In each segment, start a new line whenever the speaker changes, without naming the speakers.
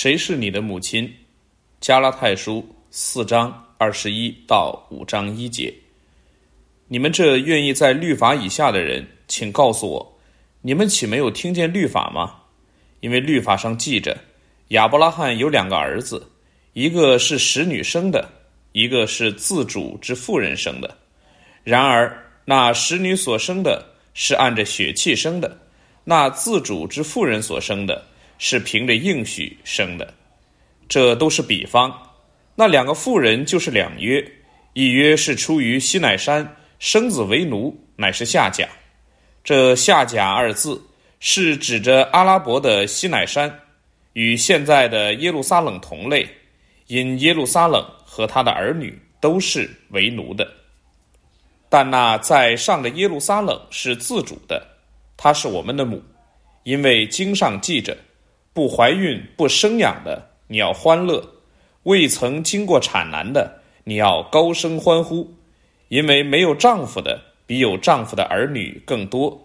谁是你的母亲？加拉太书四章二十一到五章一节。你们这愿意在律法以下的人，请告诉我，你们岂没有听见律法吗？因为律法上记着，亚伯拉罕有两个儿子，一个是使女生的，一个是自主之妇人生的。然而那使女所生的是按着血气生的，那自主之妇人所生的。是凭着应许生的，这都是比方。那两个妇人就是两约，一约是出于西乃山，生子为奴，乃是下甲。这下甲二字是指着阿拉伯的西乃山，与现在的耶路撒冷同类，因耶路撒冷和他的儿女都是为奴的。但那在上的耶路撒冷是自主的，他是我们的母，因为经上记着。不怀孕不生养的，你要欢乐；未曾经过产难的，你要高声欢呼，因为没有丈夫的比有丈夫的儿女更多。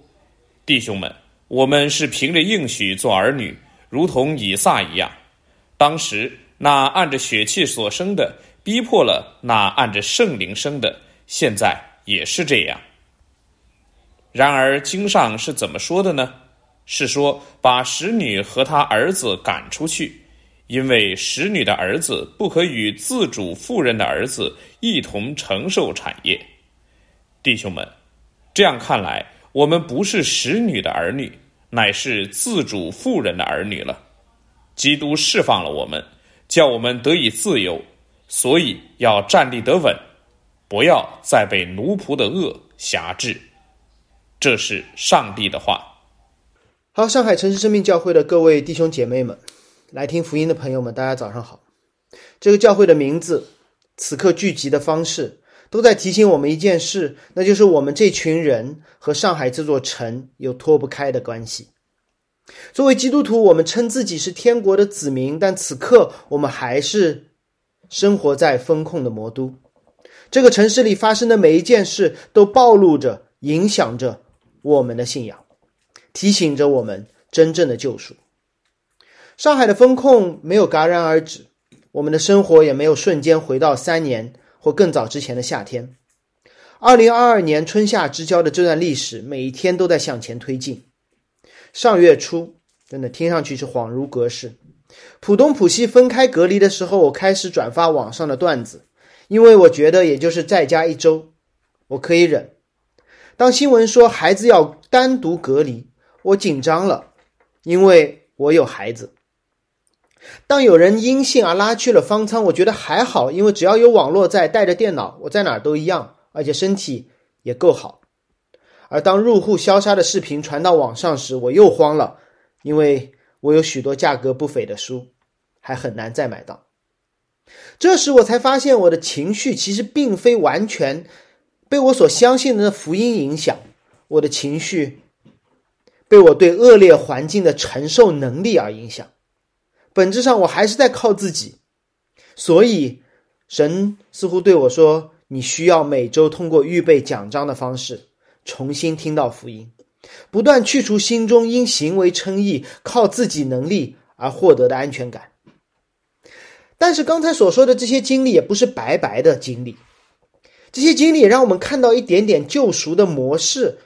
弟兄们，我们是凭着应许做儿女，如同以撒一样。当时那按着血气所生的，逼迫了那按着圣灵生的，现在也是这样。然而经上是怎么说的呢？是说把使女和她儿子赶出去，因为使女的儿子不可与自主妇人的儿子一同承受产业。弟兄们，这样看来，我们不是使女的儿女，乃是自主妇人的儿女了。基督释放了我们，叫我们得以自由，所以要站立得稳，不要再被奴仆的恶辖制。这是上帝的话。
好，上海城市生命教会的各位弟兄姐妹们，来听福音的朋友们，大家早上好。这个教会的名字，此刻聚集的方式，都在提醒我们一件事，那就是我们这群人和上海这座城有脱不开的关系。作为基督徒，我们称自己是天国的子民，但此刻我们还是生活在风控的魔都。这个城市里发生的每一件事，都暴露着、影响着我们的信仰。提醒着我们真正的救赎。上海的风控没有戛然而止，我们的生活也没有瞬间回到三年或更早之前的夏天。二零二二年春夏之交的这段历史，每一天都在向前推进。上月初，真的听上去是恍如隔世。浦东浦西分开隔离的时候，我开始转发网上的段子，因为我觉得也就是在家一周，我可以忍。当新闻说孩子要单独隔离，我紧张了，因为我有孩子。当有人因性而拉去了方舱，我觉得还好，因为只要有网络在，带着电脑，我在哪儿都一样，而且身体也够好。而当入户消杀的视频传到网上时，我又慌了，因为我有许多价格不菲的书，还很难再买到。这时我才发现，我的情绪其实并非完全被我所相信的福音影响，我的情绪。被我对恶劣环境的承受能力而影响，本质上我还是在靠自己，所以神似乎对我说：“你需要每周通过预备奖章的方式重新听到福音，不断去除心中因行为称义、靠自己能力而获得的安全感。”但是刚才所说的这些经历也不是白白的经历，这些经历让我们看到一点点救赎的模式。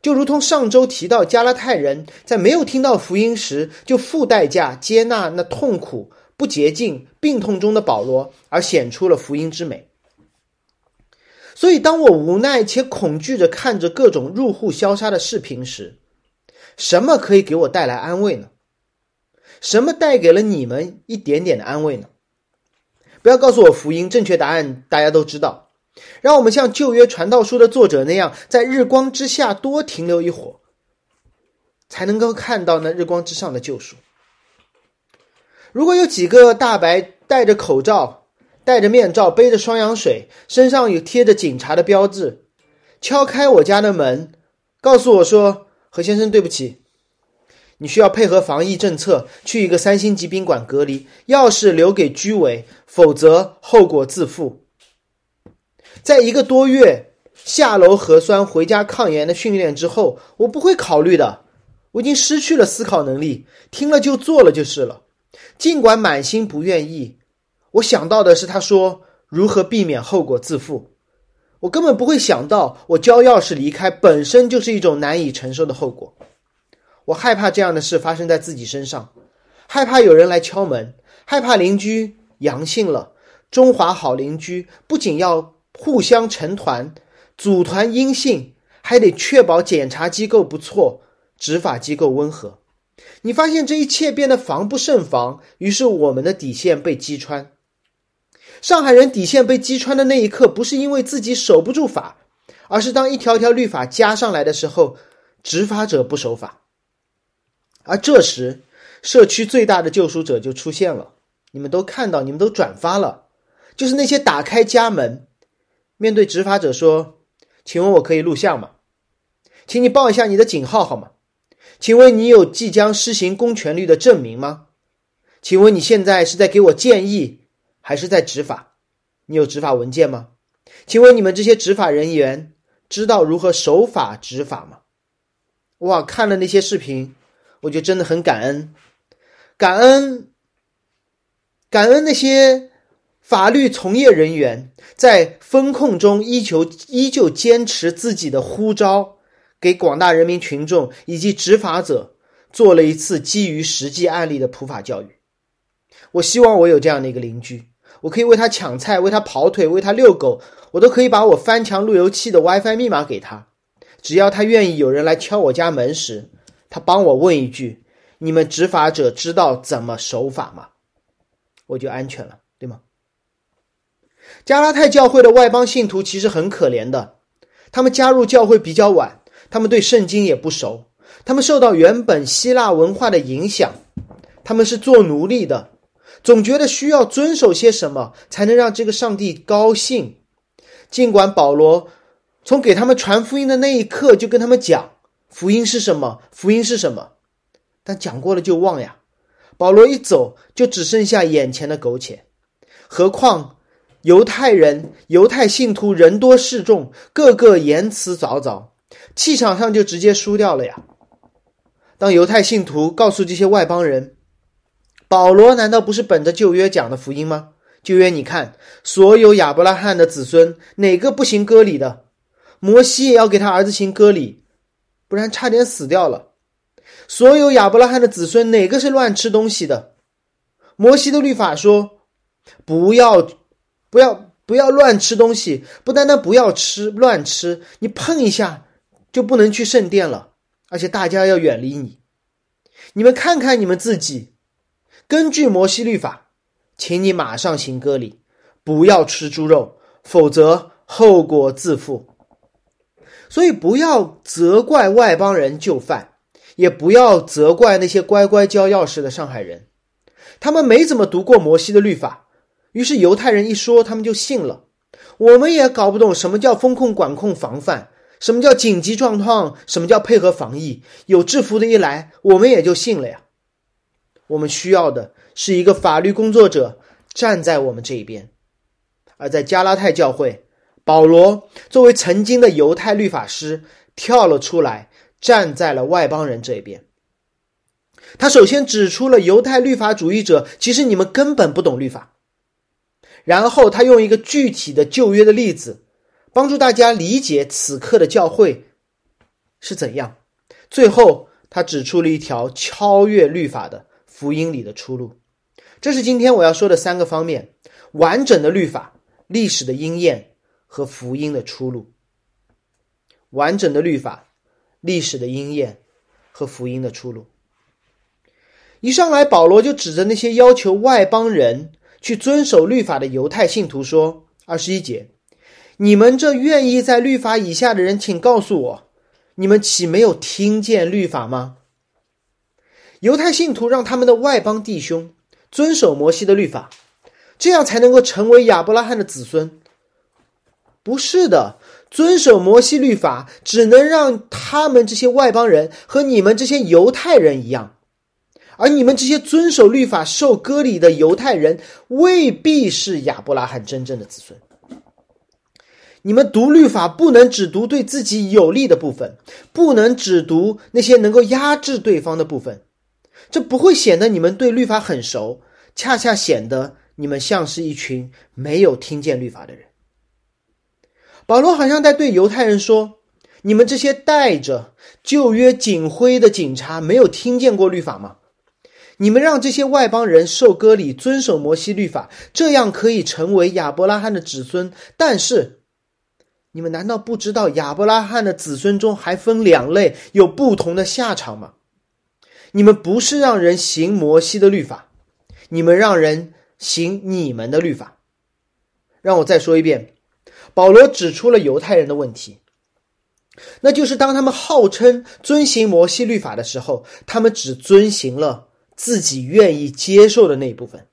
就如同上周提到，加拉太人在没有听到福音时，就付代价接纳那痛苦、不洁净、病痛中的保罗，而显出了福音之美。所以，当我无奈且恐惧着看着各种入户消杀的视频时，什么可以给我带来安慰呢？什么带给了你们一点点的安慰呢？不要告诉我福音，正确答案大家都知道。让我们像旧约传道书的作者那样，在日光之下多停留一会儿，才能够看到那日光之上的救赎。如果有几个大白戴着口罩、戴着面罩、背着双氧水，身上有贴着警察的标志，敲开我家的门，告诉我说：“何先生，对不起，你需要配合防疫政策去一个三星级宾馆隔离，钥匙留给居委，否则后果自负。”在一个多月下楼核酸、回家抗炎的训练之后，我不会考虑的。我已经失去了思考能力，听了就做了就是了。尽管满心不愿意，我想到的是他说如何避免后果自负。我根本不会想到，我交钥匙离开本身就是一种难以承受的后果。我害怕这样的事发生在自己身上，害怕有人来敲门，害怕邻居阳性了。中华好邻居不仅要互相成团，组团阴性，还得确保检查机构不错，执法机构温和。你发现这一切变得防不胜防，于是我们的底线被击穿。上海人底线被击穿的那一刻，不是因为自己守不住法，而是当一条条律法加上来的时候，执法者不守法。而这时，社区最大的救赎者就出现了。你们都看到，你们都转发了，就是那些打开家门，面对执法者说：“请问我可以录像吗？请你报一下你的警号好吗？请问你有即将施行公权力的证明吗？请问你现在是在给我建议，还是在执法？你有执法文件吗？请问你们这些执法人员知道如何守法执法吗？”哇，看了那些视频。我就真的很感恩，感恩，感恩那些法律从业人员在风控中依旧依旧坚持自己的呼召，给广大人民群众以及执法者做了一次基于实际案例的普法教育。我希望我有这样的一个邻居，我可以为他抢菜，为他跑腿，为他遛狗，我都可以把我翻墙路由器的 WiFi 密码给他，只要他愿意有人来敲我家门时。他帮我问一句：“你们执法者知道怎么守法吗？”我就安全了，加拉太教会的外邦信徒其实很可怜的，他们加入教会比较晚，他们对圣经也不熟，他们受到原本希腊文化的影响，他们是做奴隶的，总觉得需要遵守些什么才能让这个上帝高兴。尽管保罗从给他们传福音的那一刻就跟他们讲。福音是什么？福音是什么？但讲过了就忘呀。保罗一走，就只剩下眼前的苟且。何况犹太人、犹太信徒人多势众，个个言辞凿凿，气场上就直接输掉了呀。当犹太信徒告诉这些外邦人，保罗难道不是本着旧约讲的福音吗？旧约你看，所有亚伯拉罕的子孙，哪个不行割礼的？摩西也要给他儿子行割礼。不然差点死掉了。所有亚伯拉罕的子孙，哪个是乱吃东西的？摩西的律法说，不要，不要，不要乱吃东西。不单单不要吃，乱吃，你碰一下就不能去圣殿了。而且大家要远离你。你们看看你们自己，根据摩西律法，请你马上行割礼，不要吃猪肉，否则后果自负。所以不要责怪外邦人就范，也不要责怪那些乖乖交钥匙的上海人，他们没怎么读过摩西的律法，于是犹太人一说，他们就信了。我们也搞不懂什么叫风控、管控、防范，什么叫紧急状况，什么叫配合防疫。有制服的一来，我们也就信了呀。我们需要的是一个法律工作者站在我们这一边，而在加拉太教会。保罗作为曾经的犹太律法师跳了出来，站在了外邦人这一边。他首先指出了犹太律法主义者其实你们根本不懂律法，然后他用一个具体的旧约的例子，帮助大家理解此刻的教会是怎样。最后，他指出了一条超越律法的福音里的出路。这是今天我要说的三个方面：完整的律法、历史的应验。和福音的出路，完整的律法、历史的应验和福音的出路。一上来，保罗就指着那些要求外邦人去遵守律法的犹太信徒说：“二十一节，你们这愿意在律法以下的人，请告诉我，你们岂没有听见律法吗？”犹太信徒让他们的外邦弟兄遵守摩西的律法，这样才能够成为亚伯拉罕的子孙。不是的，遵守摩西律法只能让他们这些外邦人和你们这些犹太人一样，而你们这些遵守律法、受割礼的犹太人未必是亚伯拉罕真正的子孙。你们读律法不能只读对自己有利的部分，不能只读那些能够压制对方的部分。这不会显得你们对律法很熟，恰恰显得你们像是一群没有听见律法的人。保罗好像在对犹太人说：“你们这些带着旧约警徽的警察，没有听见过律法吗？你们让这些外邦人受割礼，遵守摩西律法，这样可以成为亚伯拉罕的子孙。但是，你们难道不知道亚伯拉罕的子孙中还分两类，有不同的下场吗？你们不是让人行摩西的律法，你们让人行你们的律法。让我再说一遍。”保罗指出了犹太人的问题，那就是当他们号称遵行摩西律法的时候，他们只遵行了自己愿意接受的那一部分，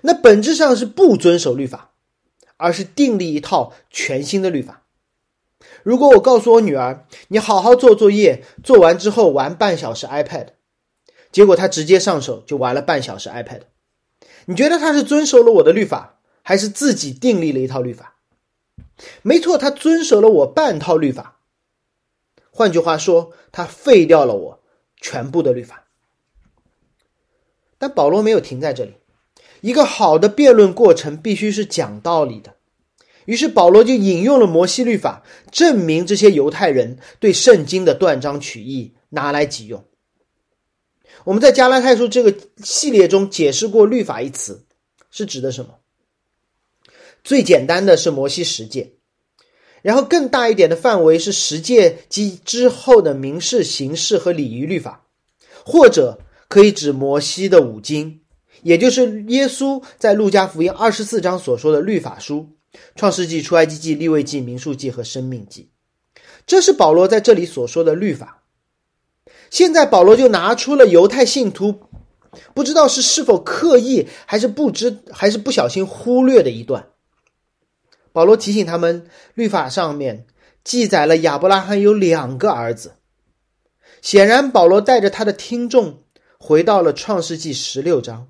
那本质上是不遵守律法，而是订立一套全新的律法。如果我告诉我女儿，你好好做作业，做完之后玩半小时 iPad，结果她直接上手就玩了半小时 iPad，你觉得她是遵守了我的律法，还是自己订立了一套律法？没错，他遵守了我半套律法。换句话说，他废掉了我全部的律法。但保罗没有停在这里。一个好的辩论过程必须是讲道理的。于是保罗就引用了摩西律法，证明这些犹太人对圣经的断章取义，拿来己用。我们在加拉太书这个系列中解释过“律法”一词，是指的什么？最简单的是摩西十诫，然后更大一点的范围是十诫及之后的民事、刑事和礼仪律法，或者可以指摩西的五经，也就是耶稣在路加福音二十四章所说的律法书：创世纪、出埃及记、利未记、民数记和生命记。这是保罗在这里所说的律法。现在保罗就拿出了犹太信徒不知道是是否刻意还是不知还是不小心忽略的一段。保罗提醒他们，律法上面记载了亚伯拉罕有两个儿子。显然，保罗带着他的听众回到了创世纪十六章。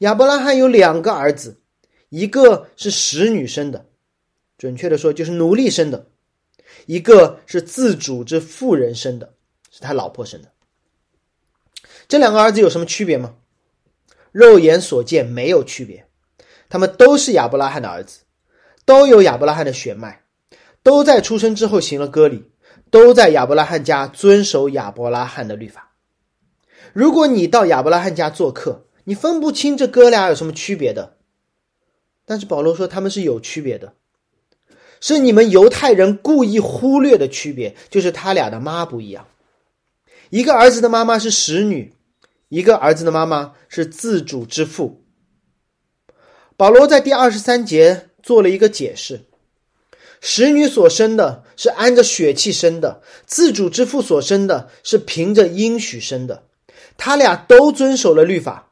亚伯拉罕有两个儿子，一个是使女生的，准确的说就是奴隶生的；一个是自主之妇人生的，是他老婆生的。这两个儿子有什么区别吗？肉眼所见没有区别，他们都是亚伯拉罕的儿子。都有亚伯拉罕的血脉，都在出生之后行了割礼，都在亚伯拉罕家遵守亚伯拉罕的律法。如果你到亚伯拉罕家做客，你分不清这哥俩有什么区别的。但是保罗说他们是有区别的，是你们犹太人故意忽略的区别，就是他俩的妈不一样。一个儿子的妈妈是使女，一个儿子的妈妈是自主之父。保罗在第二十三节。做了一个解释，使女所生的是按着血气生的，自主之父所生的是凭着应许生的，他俩都遵守了律法，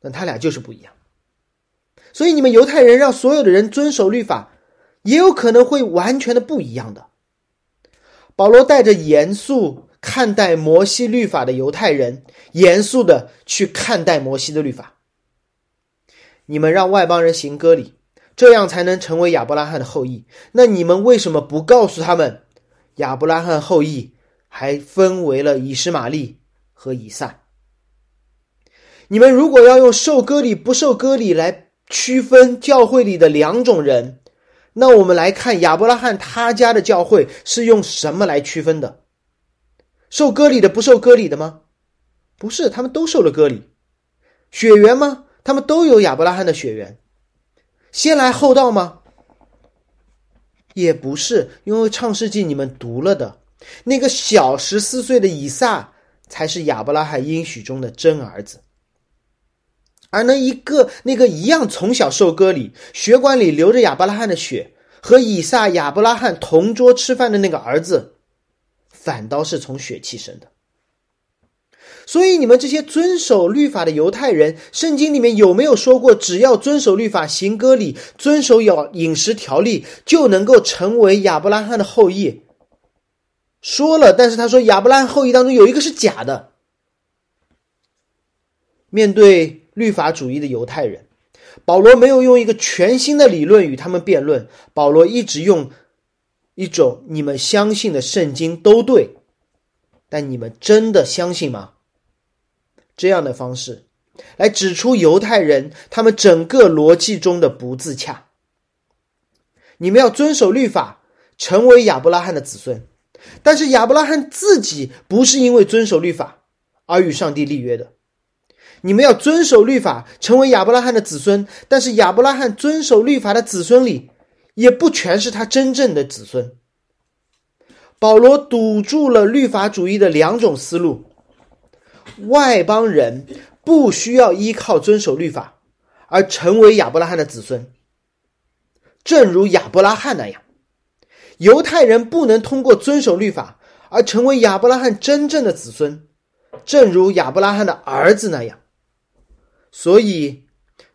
但他俩就是不一样。所以你们犹太人让所有的人遵守律法，也有可能会完全的不一样的。保罗带着严肃看待摩西律法的犹太人，严肃的去看待摩西的律法。你们让外邦人行割礼。这样才能成为亚伯拉罕的后裔。那你们为什么不告诉他们，亚伯拉罕后裔还分为了以实玛利和以撒？你们如果要用受割礼不受割礼来区分教会里的两种人，那我们来看亚伯拉罕他家的教会是用什么来区分的？受割礼的不受割礼的吗？不是，他们都受了割礼。血缘吗？他们都有亚伯拉罕的血缘。先来后到吗？也不是，因为《创世纪》你们读了的，那个小十四岁的以撒才是亚伯拉罕应许中的真儿子，而那一个那个一样从小受割礼、血管里流着亚伯拉罕的血，和以撒、亚伯拉罕同桌吃饭的那个儿子，反倒是从血气生的。所以，你们这些遵守律法的犹太人，圣经里面有没有说过，只要遵守律法、行割礼、遵守有饮食条例，就能够成为亚伯拉罕的后裔？说了，但是他说亚伯拉罕后裔当中有一个是假的。面对律法主义的犹太人，保罗没有用一个全新的理论与他们辩论，保罗一直用一种你们相信的圣经都对，但你们真的相信吗？这样的方式来指出犹太人他们整个逻辑中的不自洽。你们要遵守律法，成为亚伯拉罕的子孙，但是亚伯拉罕自己不是因为遵守律法而与上帝立约的。你们要遵守律法，成为亚伯拉罕的子孙，但是亚伯拉罕遵守律法的子孙里，也不全是他真正的子孙。保罗堵住了律法主义的两种思路：外邦人不需要依靠遵守律法而成为亚伯拉罕的子孙。正如亚伯拉罕那样，犹太人不能通过遵守律法而成为亚伯拉罕真正的子孙，正如亚伯拉罕的儿子那样。所以，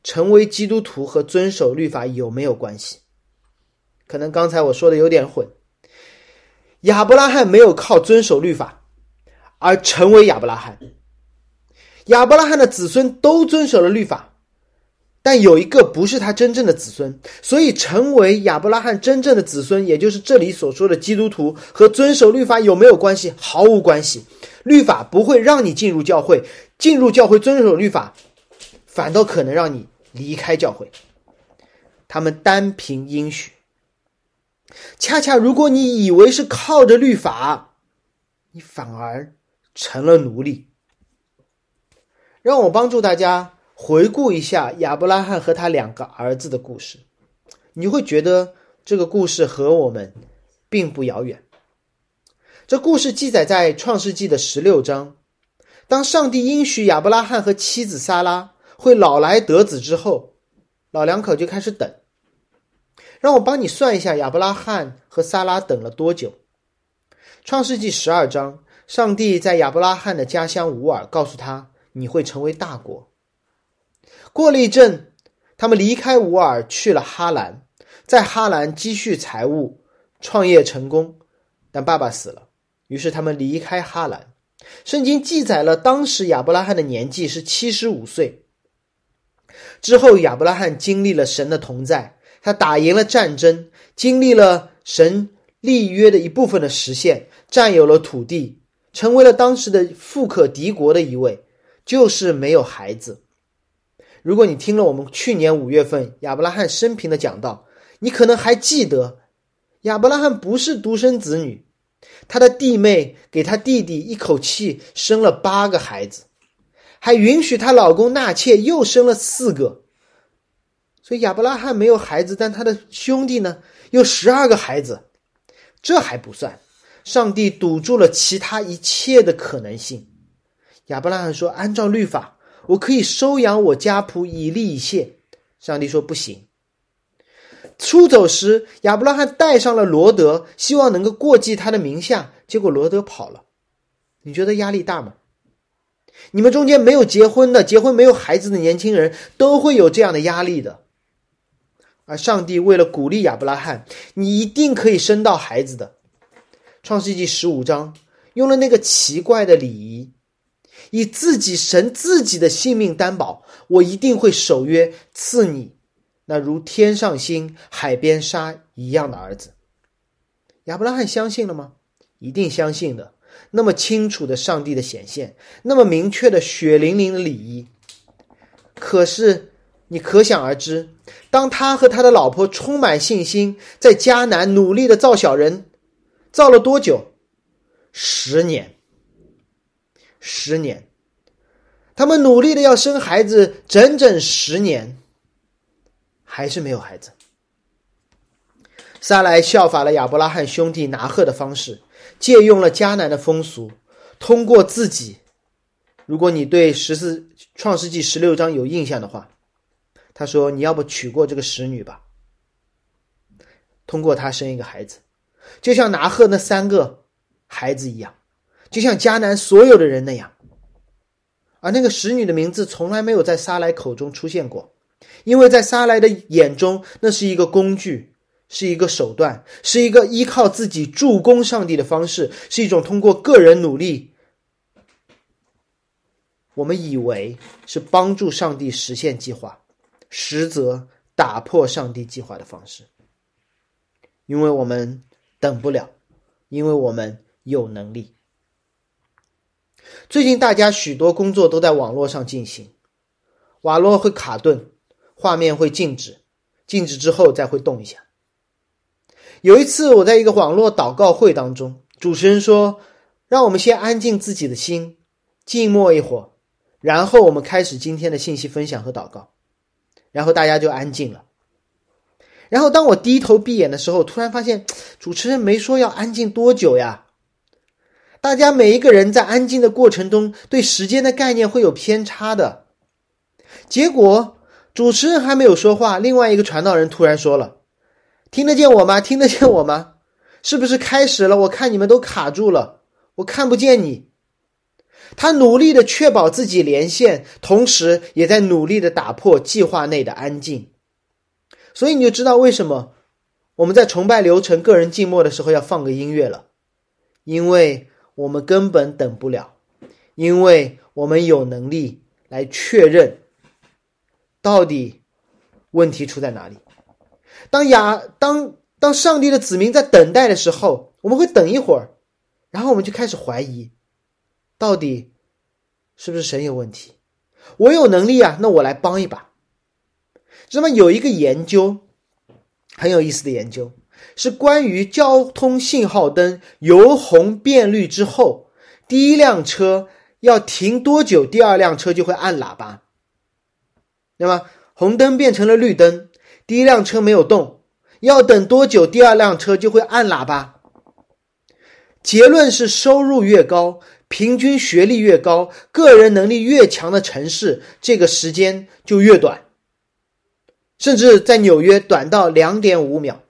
成为基督徒和遵守律法有没有关系？可能刚才我说的有点混。亚伯拉罕没有靠遵守律法而成为亚伯拉罕，亚伯拉罕的子孙都遵守了律法。但有一个不是他真正的子孙，所以成为亚伯拉罕真正的子孙，也就是这里所说的基督徒，和遵守律法有没有关系？毫无关系。律法不会让你进入教会，进入教会遵守律法，反倒可能让你离开教会。他们单凭应许。恰恰如果你以为是靠着律法，你反而成了奴隶。让我帮助大家。回顾一下亚伯拉罕和他两个儿子的故事，你会觉得这个故事和我们并不遥远。这故事记载在创世纪的十六章。当上帝应许亚伯拉罕和妻子撒拉会老来得子之后，老两口就开始等。让我帮你算一下，亚伯拉罕和撒拉等了多久？创世纪十二章，上帝在亚伯拉罕的家乡乌尔告诉他：“你会成为大国。”过了一阵，他们离开乌尔去了哈兰，在哈兰积蓄财物，创业成功。但爸爸死了，于是他们离开哈兰。圣经记载了当时亚伯拉罕的年纪是七十五岁。之后，亚伯拉罕经历了神的同在，他打赢了战争，经历了神立约的一部分的实现，占有了土地，成为了当时的富可敌国的一位，就是没有孩子。如果你听了我们去年五月份亚伯拉罕生平的讲道，你可能还记得，亚伯拉罕不是独生子女，他的弟妹给他弟弟一口气生了八个孩子，还允许她老公纳妾又生了四个，所以亚伯拉罕没有孩子，但他的兄弟呢有十二个孩子，这还不算，上帝堵住了其他一切的可能性。亚伯拉罕说：“按照律法。”我可以收养我家仆以利以谢，上帝说不行。出走时，亚伯拉罕带上了罗德，希望能够过继他的名下，结果罗德跑了。你觉得压力大吗？你们中间没有结婚的、结婚没有孩子的年轻人，都会有这样的压力的。而上帝为了鼓励亚伯拉罕，你一定可以生到孩子的。创世纪十五章用了那个奇怪的礼仪。以自己神自己的性命担保，我一定会守约赐你那如天上星、海边沙一样的儿子。亚伯拉罕相信了吗？一定相信的。那么清楚的上帝的显现，那么明确的血淋淋的礼仪。可是你可想而知，当他和他的老婆充满信心，在迦南努力的造小人，造了多久？十年。十年，他们努力的要生孩子，整整十年，还是没有孩子。撒来效法了亚伯拉罕兄弟拿鹤的方式，借用了迦南的风俗，通过自己。如果你对十四创世纪十六章有印象的话，他说：“你要不娶过这个使女吧？”通过他生一个孩子，就像拿鹤那三个孩子一样。就像迦南所有的人那样，而那个使女的名字从来没有在沙来口中出现过，因为在沙来的眼中，那是一个工具，是一个手段，是一个依靠自己助攻上帝的方式，是一种通过个人努力，我们以为是帮助上帝实现计划，实则打破上帝计划的方式。因为我们等不了，因为我们有能力。最近大家许多工作都在网络上进行，网络会卡顿，画面会静止，静止之后再会动一下。有一次我在一个网络祷告会当中，主持人说：“让我们先安静自己的心，静默一会儿，然后我们开始今天的信息分享和祷告。”然后大家就安静了。然后当我低头闭眼的时候，突然发现主持人没说要安静多久呀。大家每一个人在安静的过程中，对时间的概念会有偏差的。结果主持人还没有说话，另外一个传道人突然说了：“听得见我吗？听得见我吗？是不是开始了？我看你们都卡住了，我看不见你。”他努力的确保自己连线，同时也在努力的打破计划内的安静。所以你就知道为什么我们在崇拜流程、个人静默的时候要放个音乐了，因为。我们根本等不了，因为我们有能力来确认到底问题出在哪里。当亚当当上帝的子民在等待的时候，我们会等一会儿，然后我们就开始怀疑，到底是不是神有问题？我有能力啊，那我来帮一把。那么有一个研究很有意思的研究。是关于交通信号灯由红变绿之后，第一辆车要停多久，第二辆车就会按喇叭。那么红灯变成了绿灯，第一辆车没有动，要等多久，第二辆车就会按喇叭。结论是：收入越高，平均学历越高，个人能力越强的城市，这个时间就越短，甚至在纽约短到两点五秒。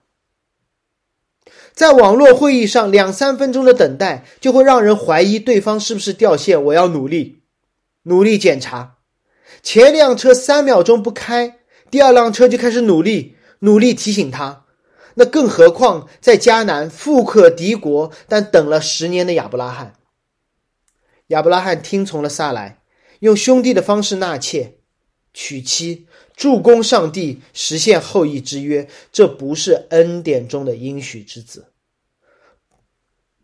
在网络会议上，两三分钟的等待就会让人怀疑对方是不是掉线。我要努力，努力检查。前辆车三秒钟不开，第二辆车就开始努力，努力提醒他。那更何况在迦南富可敌国，但等了十年的亚伯拉罕。亚伯拉罕听从了撒来，用兄弟的方式纳妾、娶妻，助攻上帝实现后裔之约。这不是恩典中的应许之子。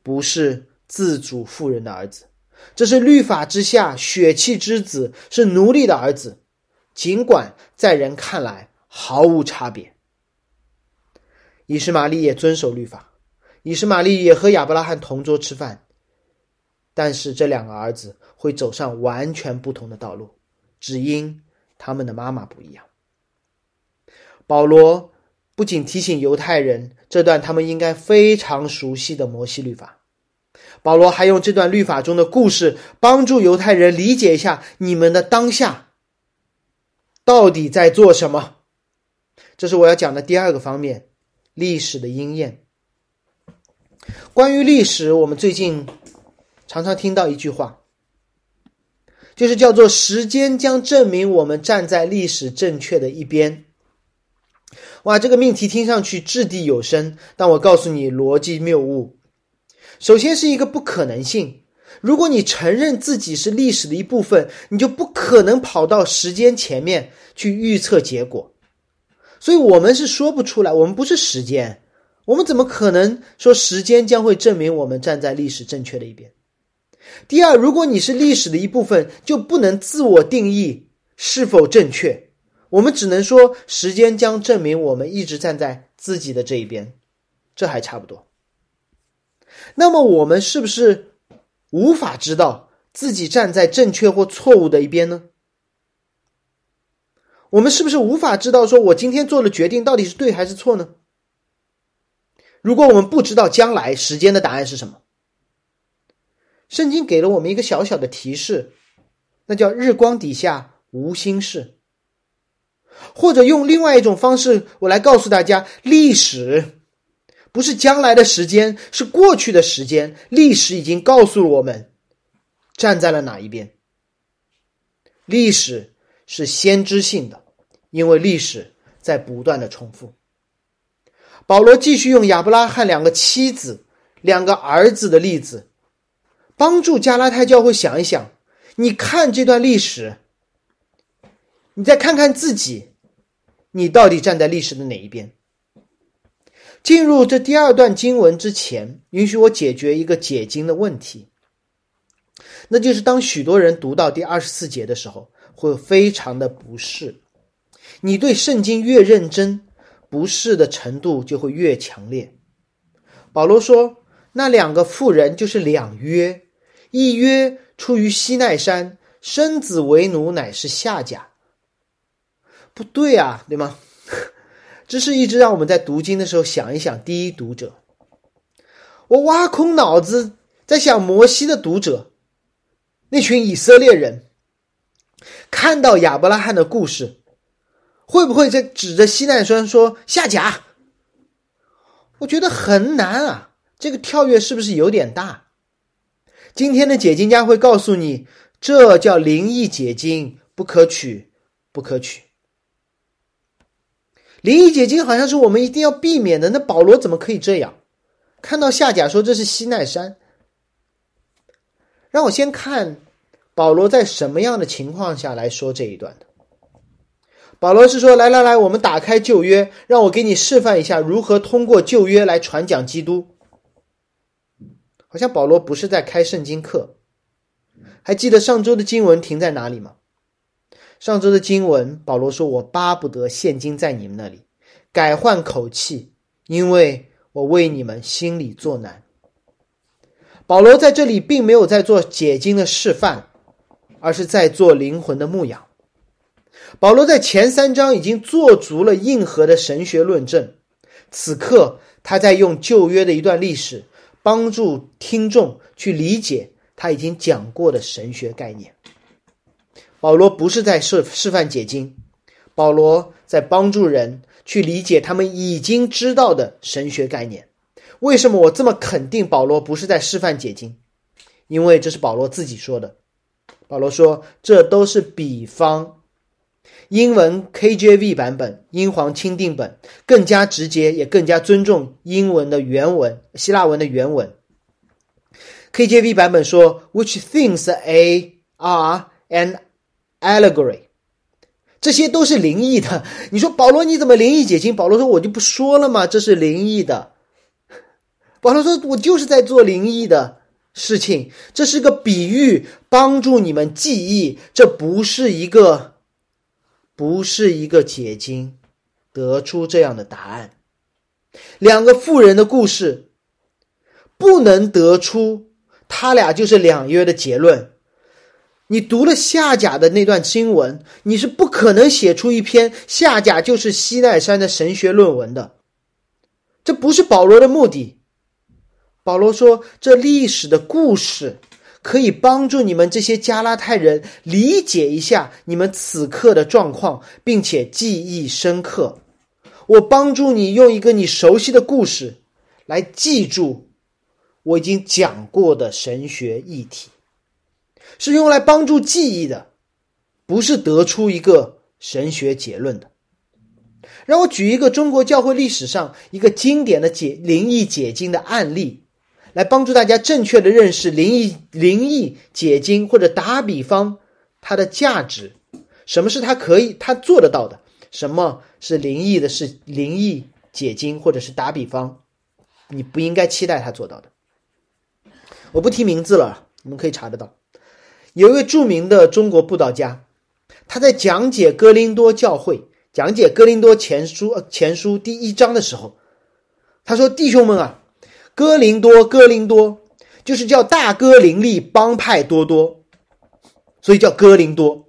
不是自主妇人的儿子，这是律法之下血气之子，是奴隶的儿子。尽管在人看来毫无差别，以实玛利也遵守律法，以实玛利也和亚伯拉罕同桌吃饭，但是这两个儿子会走上完全不同的道路，只因他们的妈妈不一样。保罗。不仅提醒犹太人这段他们应该非常熟悉的摩西律法，保罗还用这段律法中的故事帮助犹太人理解一下你们的当下到底在做什么。这是我要讲的第二个方面，历史的应验。关于历史，我们最近常常听到一句话，就是叫做“时间将证明我们站在历史正确的一边”。哇，这个命题听上去掷地有声，但我告诉你，逻辑谬误。首先是一个不可能性。如果你承认自己是历史的一部分，你就不可能跑到时间前面去预测结果。所以，我们是说不出来，我们不是时间，我们怎么可能说时间将会证明我们站在历史正确的一边？第二，如果你是历史的一部分，就不能自我定义是否正确。我们只能说，时间将证明我们一直站在自己的这一边，这还差不多。那么，我们是不是无法知道自己站在正确或错误的一边呢？我们是不是无法知道，说我今天做的决定到底是对还是错呢？如果我们不知道将来时间的答案是什么，圣经给了我们一个小小的提示，那叫“日光底下无心事”。或者用另外一种方式，我来告诉大家：历史不是将来的时间，是过去的时间。历史已经告诉了我们站在了哪一边。历史是先知性的，因为历史在不断的重复。保罗继续用亚伯拉罕两个妻子、两个儿子的例子，帮助加拉太教会想一想：你看这段历史。你再看看自己，你到底站在历史的哪一边？进入这第二段经文之前，允许我解决一个解经的问题。那就是当许多人读到第二十四节的时候，会非常的不适。你对圣经越认真，不适的程度就会越强烈。保罗说，那两个妇人就是两约，一约出于西奈山，生子为奴，乃是下甲。不对啊，对吗？这是一直让我们在读经的时候想一想。第一读者，我挖空脑子在想摩西的读者，那群以色列人看到亚伯拉罕的故事。会不会在指着西奈山说下甲？我觉得很难啊，这个跳跃是不是有点大？今天的解经家会告诉你，这叫灵异解经，不可取，不可取。灵异解经好像是我们一定要避免的。那保罗怎么可以这样？看到下甲说这是西奈山，让我先看保罗在什么样的情况下来说这一段的。保罗是说：“来来来，我们打开旧约，让我给你示范一下如何通过旧约来传讲基督。”好像保罗不是在开圣经课。还记得上周的经文停在哪里吗？上周的经文，保罗说：“我巴不得现今在你们那里，改换口气，因为我为你们心里作难。”保罗在这里并没有在做解经的示范，而是在做灵魂的牧养。保罗在前三章已经做足了硬核的神学论证，此刻他在用旧约的一段历史，帮助听众去理解他已经讲过的神学概念。保罗不是在示示范解经，保罗在帮助人去理解他们已经知道的神学概念。为什么我这么肯定保罗不是在示范解经？因为这是保罗自己说的。保罗说：“这都是比方。”英文 KJV 版本，英皇钦定本更加直接，也更加尊重英文的原文，希腊文的原文。KJV 版本说，which things a are and allegory，这些都是灵异的。你说保罗你怎么灵异解经？保罗说我就不说了吗？这是灵异的。保罗说我就是在做灵异的事情，这是个比喻，帮助你们记忆，这不是一个。不是一个解经得出这样的答案。两个富人的故事不能得出他俩就是两约的结论。你读了夏甲的那段经文，你是不可能写出一篇夏甲就是西奈山的神学论文的。这不是保罗的目的。保罗说，这历史的故事。可以帮助你们这些加拉太人理解一下你们此刻的状况，并且记忆深刻。我帮助你用一个你熟悉的故事来记住我已经讲过的神学议题，是用来帮助记忆的，不是得出一个神学结论的。让我举一个中国教会历史上一个经典的解灵异解经的案例。来帮助大家正确的认识灵异、灵异解经或者打比方它的价值，什么是他可以他做得到的，什么是灵异的是灵异解经或者是打比方，你不应该期待他做到的。我不提名字了，你们可以查得到。有一位著名的中国布道家，他在讲解哥林多教会、讲解哥林多前书前书第一章的时候，他说：“弟兄们啊。”哥林多，哥林多，就是叫大哥林立，帮派多多，所以叫哥林多。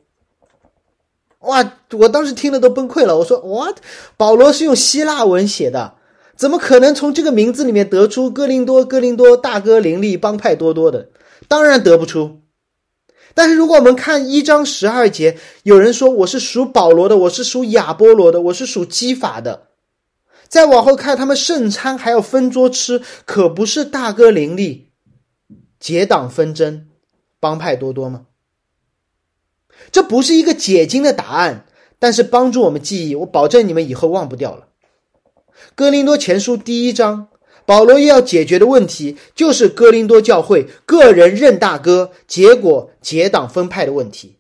哇！我当时听了都崩溃了。我说：“What？保罗是用希腊文写的，怎么可能从这个名字里面得出哥林多，哥林多，大哥林立，帮派多多的？当然得不出。但是如果我们看一章十二节，有人说我是属保罗的，我是属亚波罗的，我是属基法的。”再往后看，他们圣餐还要分桌吃，可不是大哥林立，结党纷争，帮派多多吗？这不是一个解经的答案，但是帮助我们记忆，我保证你们以后忘不掉了。哥林多前书第一章，保罗要解决的问题就是哥林多教会个人认大哥，结果结党分派的问题，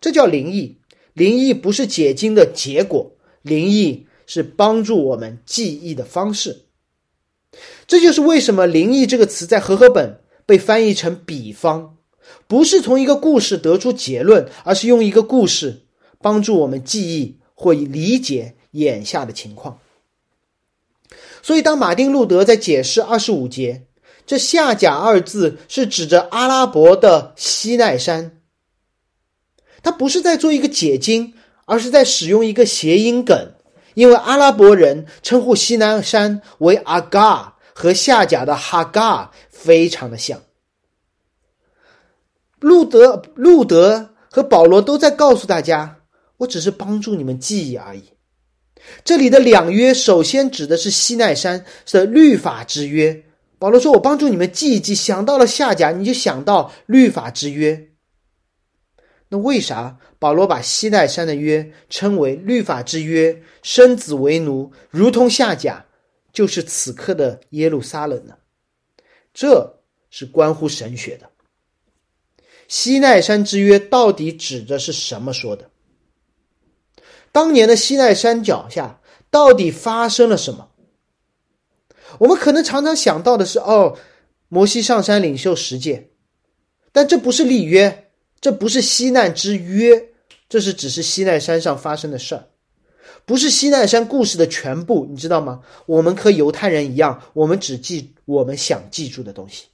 这叫灵异。灵异不是解经的结果，灵异。是帮助我们记忆的方式，这就是为什么“灵异”这个词在和合本被翻译成“比方”。不是从一个故事得出结论，而是用一个故事帮助我们记忆或理解眼下的情况。所以，当马丁路德在解释二十五节，这“下甲”二字是指着阿拉伯的西奈山，他不是在做一个解经，而是在使用一个谐音梗，因为阿拉伯人称呼西南山为阿嘎，和下甲的哈嘎非常的像。路德、路德和保罗都在告诉大家：“我只是帮助你们记忆而已。”这里的两约首先指的是西奈山的律法之约。保罗说：“我帮助你们记一记，想到了下甲，你就想到律法之约。”那为啥保罗把西奈山的约称为律法之约？生子为奴，如同下甲，就是此刻的耶路撒冷呢？这是关乎神学的。西奈山之约到底指的是什么？说的，当年的西奈山脚下到底发生了什么？我们可能常常想到的是，哦，摩西上山领袖十诫，但这不是立约，这不是西奈之约，这是只是西奈山上发生的事儿，不是西奈山故事的全部，你知道吗？我们和犹太人一样，我们只记我们想记住的东西。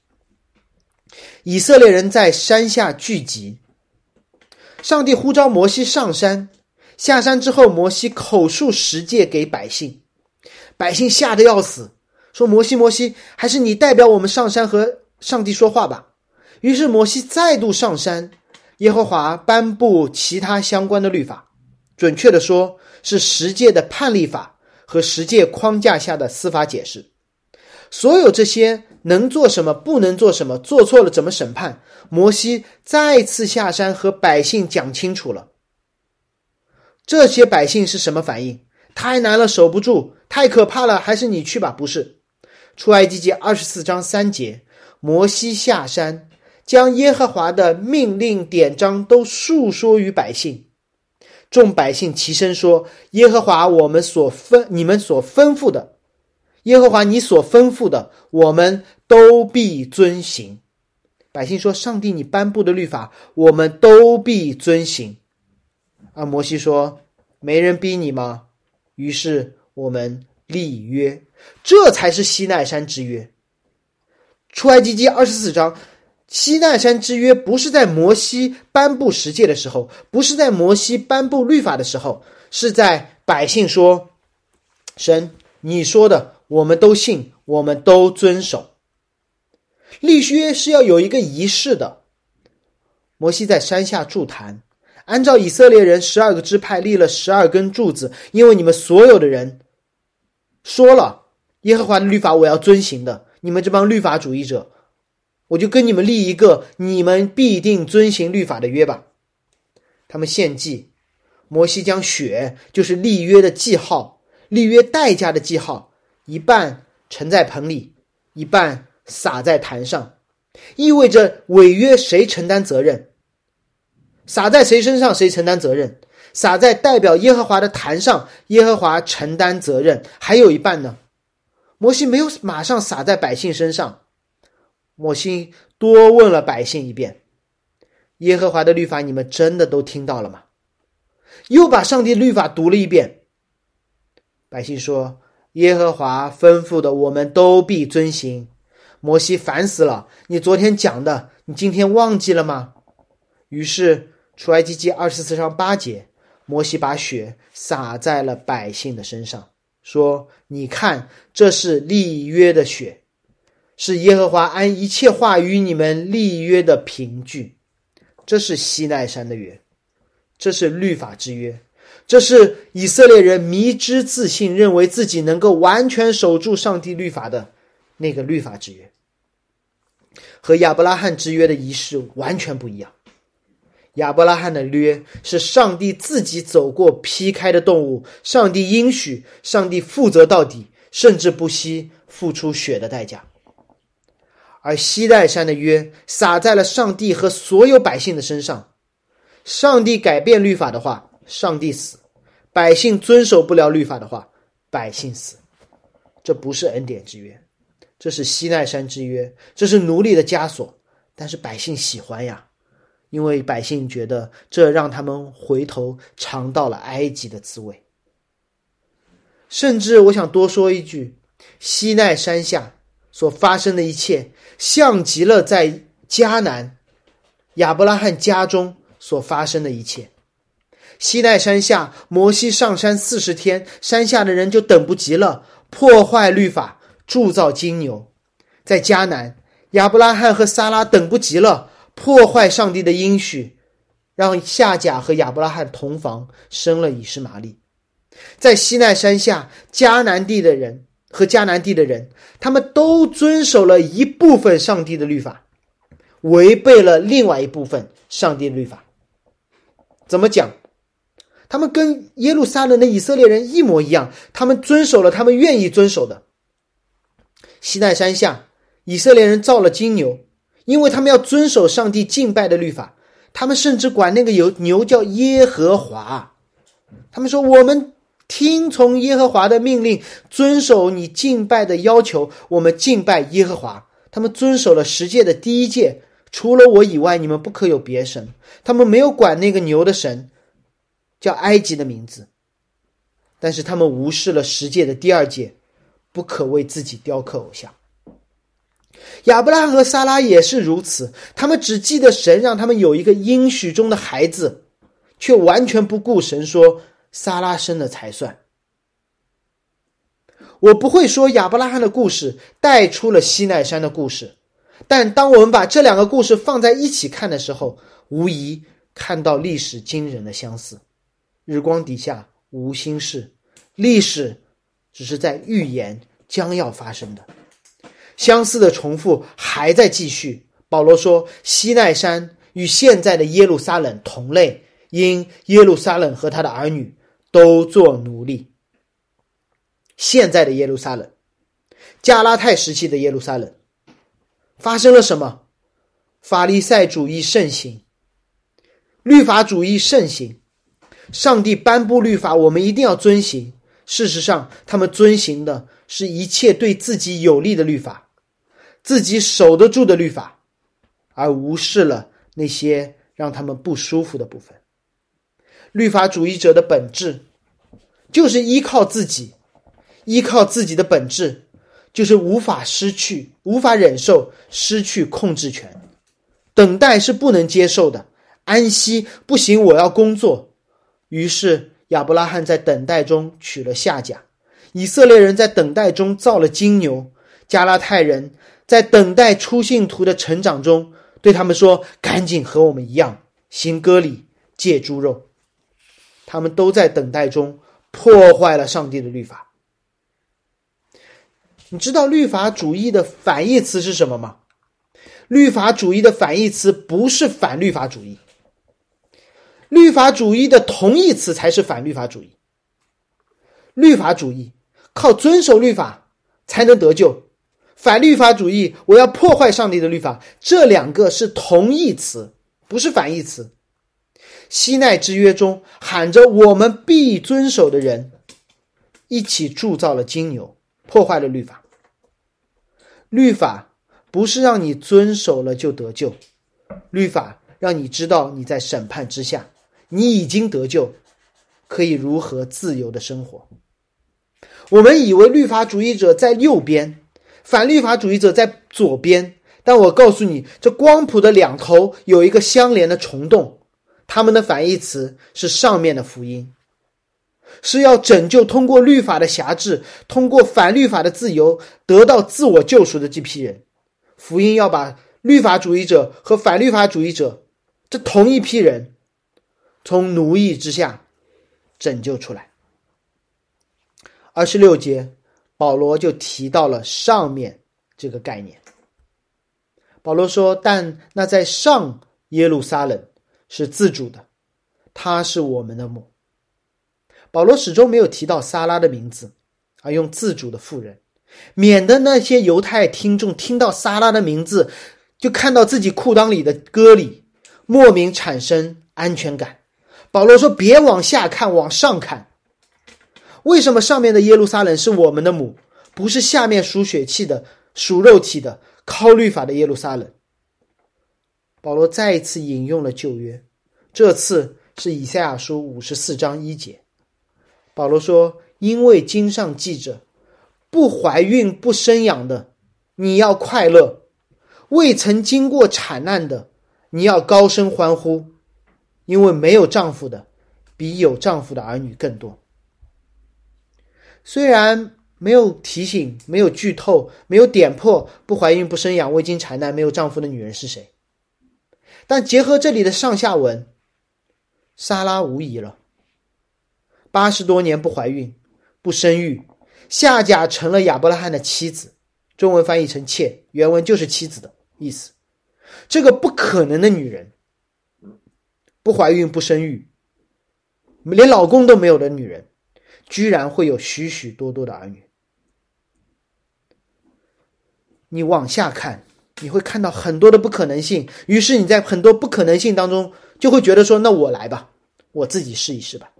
以色列人在山下聚集，上帝呼召摩西上山。下山之后，摩西口述十诫给百姓，百姓吓得要死，说：“摩西，摩西，还是你代表我们上山和上帝说话吧。”于是摩西再度上山，耶和华颁布其他相关的律法，准确的说，是十诫的判例法和十诫框架下的司法解释。所有这些。能做什么，不能做什么，做错了怎么审判？摩西再次下山和百姓讲清楚了。这些百姓是什么反应？太难了，守不住，太可怕了，还是你去吧。不是，出埃及记二十四章三节，摩西下山，将耶和华的命令典章都述说于百姓。众百姓齐声说：“耶和华我们所吩你们所吩咐的。”耶和华，你所吩咐的，我们都必遵行。百姓说：“上帝，你颁布的律法，我们都必遵行。”而摩西说：“没人逼你吗？”于是我们立约，这才是西奈山之约。出埃及记二十四章，西奈山之约不是在摩西颁布十诫的时候，不是在摩西颁布律法的时候，是在百姓说：“神，你说的。”我们都信，我们都遵守。立约是要有一个仪式的。摩西在山下筑坛，按照以色列人十二个支派立了十二根柱子，因为你们所有的人说了耶和华的律法，我要遵行的。你们这帮律法主义者，我就跟你们立一个你们必定遵行律法的约吧。他们献祭，摩西将血，就是立约的记号，立约代价的记号。一半盛在盆里，一半撒在坛上，意味着违约谁承担责任？撒在谁身上谁承担责任？撒在代表耶和华的坛上，耶和华承担责任。还有一半呢？摩西没有马上撒在百姓身上，摩西多问了百姓一遍：“耶和华的律法你们真的都听到了吗？”又把上帝律法读了一遍，百姓说。耶和华吩咐的，我们都必遵行。摩西烦死了，你昨天讲的，你今天忘记了吗？于是出埃及记二十四章八节，摩西把血洒在了百姓的身上，说：“你看，这是立约的血，是耶和华按一切话与你们立约的凭据。这是西奈山的约，这是律法之约。”这是以色列人迷之自信，认为自己能够完全守住上帝律法的那个律法之约，和亚伯拉罕之约的仪式完全不一样。亚伯拉罕的约是上帝自己走过劈开的动物，上帝应许，上帝负责到底，甚至不惜付出血的代价。而西奈山的约撒在了上帝和所有百姓的身上，上帝改变律法的话，上帝死。百姓遵守不了律法的话，百姓死。这不是恩典之约，这是西奈山之约，这是奴隶的枷锁。但是百姓喜欢呀，因为百姓觉得这让他们回头尝到了埃及的滋味。甚至我想多说一句，西奈山下所发生的一切，像极了在迦南亚伯拉罕家中所发生的一切。西奈山下，摩西上山四十天，山下的人就等不及了，破坏律法，铸造金牛；在迦南，亚伯拉罕和撒拉等不及了，破坏上帝的应许，让夏甲和亚伯拉罕同房，生了以实玛利。在西奈山下，迦南地的人和迦南地的人，他们都遵守了一部分上帝的律法，违背了另外一部分上帝律法。怎么讲？他们跟耶路撒冷的以色列人一模一样，他们遵守了他们愿意遵守的。西奈山下，以色列人造了金牛，因为他们要遵守上帝敬拜的律法，他们甚至管那个牛牛叫耶和华。他们说：“我们。”听从耶和华的命令，遵守你敬拜的要求，我们敬拜耶和华。他们遵守了十诫的第一诫，除了我以外，你们不可有别神。他们没有管那个牛的神，叫埃及的名字。但是他们无视了十诫的第二诫，不可为自己雕刻偶像。亚伯拉罕和撒拉也是如此，他们只记得神让他们有一个应许中的孩子，却完全不顾神说。撒拉生的才算。我不会说亚伯拉罕的故事带出了西奈山的故事，但当我们把这两个故事放在一起看的时候，无疑看到历史惊人的相似。日光底下无心事，历史只是在预言将要发生的。相似的重复还在继续。保罗说，西奈山与现在的耶路撒冷同类，因耶路撒冷和他的儿女。都做奴隶。现在的耶路撒冷，加拉太时期的耶路撒冷，发生了什么？法利赛主义盛行，律法主义盛行。上帝颁布律法，我们一定要遵行。事实上，他们遵行的是一切对自己有利的律法，自己守得住的律法，而无视了那些让他们不舒服的部分。律法主义者的本质，就是依靠自己，依靠自己的本质，就是无法失去、无法忍受失去控制权。等待是不能接受的，安息不行，我要工作。于是亚伯拉罕在等待中娶了夏甲，以色列人在等待中造了金牛，加拉太人在等待出信徒的成长中，对他们说：“赶紧和我们一样行割礼，戒猪肉。”他们都在等待中破坏了上帝的律法。你知道律法主义的反义词是什么吗？律法主义的反义词不是反律法主义，律法主义的同义词才是反律法主义。律法主义靠遵守律法才能得救，反律法主义我要破坏上帝的律法，这两个是同义词，不是反义词。西奈之约中喊着“我们必遵守”的人，一起铸造了金牛，破坏了律法。律法不是让你遵守了就得救，律法让你知道你在审判之下，你已经得救，可以如何自由的生活。我们以为律法主义者在右边，反律法主义者在左边，但我告诉你，这光谱的两头有一个相连的虫洞。他们的反义词是上面的福音，是要拯救通过律法的辖制，通过反律法的自由得到自我救赎的这批人。福音要把律法主义者和反律法主义者这同一批人从奴役之下拯救出来。二十六节，保罗就提到了上面这个概念。保罗说：“但那在上耶路撒冷。”是自主的，他是我们的母。保罗始终没有提到撒拉的名字，而用自主的妇人，免得那些犹太听众听到撒拉的名字，就看到自己裤裆里的割里，莫名产生安全感。保罗说：“别往下看，往上看。为什么上面的耶路撒冷是我们的母，不是下面属血气的、属肉体的、靠律法的耶路撒冷？”保罗再一次引用了旧约，这次是以赛亚书五十四章一节。保罗说：“因为经上记着，不怀孕不生养的，你要快乐；未曾经过产难的，你要高声欢呼，因为没有丈夫的，比有丈夫的儿女更多。”虽然没有提醒、没有剧透、没有点破不怀孕不生养、未经产难、没有丈夫的女人是谁，但结合这里的上下文，莎拉无疑了。八十多年不怀孕、不生育，夏甲成了亚伯拉罕的妻子，中文翻译成妾，原文就是妻子的意思。这个不可能的女人，不怀孕不生育，连老公都没有的女人。居然会有许许多多的儿女。你往下看，你会看到很多的不可能性。于是你在很多不可能性当中，就会觉得说：“那我来吧，我自己试一试吧。”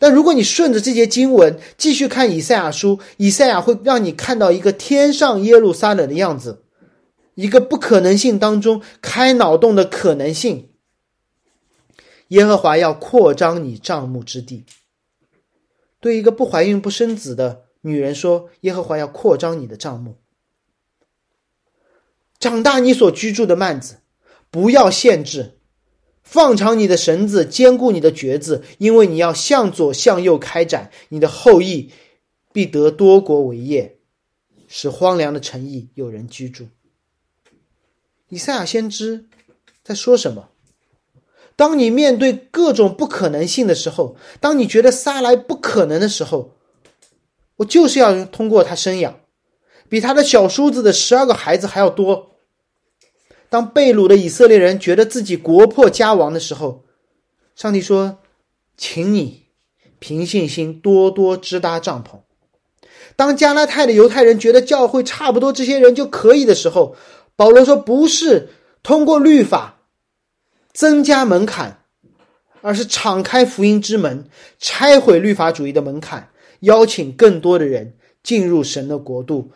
但如果你顺着这些经文继续看以赛亚书，以赛亚会让你看到一个天上耶路撒冷的样子，一个不可能性当中开脑洞的可能性。耶和华要扩张你帐幕之地。对一个不怀孕不生子的女人说：“耶和华要扩张你的帐目，长大你所居住的幔子，不要限制，放长你的绳子，坚固你的橛子，因为你要向左向右开展，你的后裔必得多国为业，使荒凉的城邑有人居住。”以赛亚先知在说什么？当你面对各种不可能性的时候，当你觉得撒来不可能的时候，我就是要通过他生养，比他的小叔子的十二个孩子还要多。当被掳的以色列人觉得自己国破家亡的时候，上帝说：“请你凭信心多多支搭帐篷。”当加拉太的犹太人觉得教会差不多这些人就可以的时候，保罗说：“不是通过律法。”增加门槛，而是敞开福音之门，拆毁律法主义的门槛，邀请更多的人进入神的国度，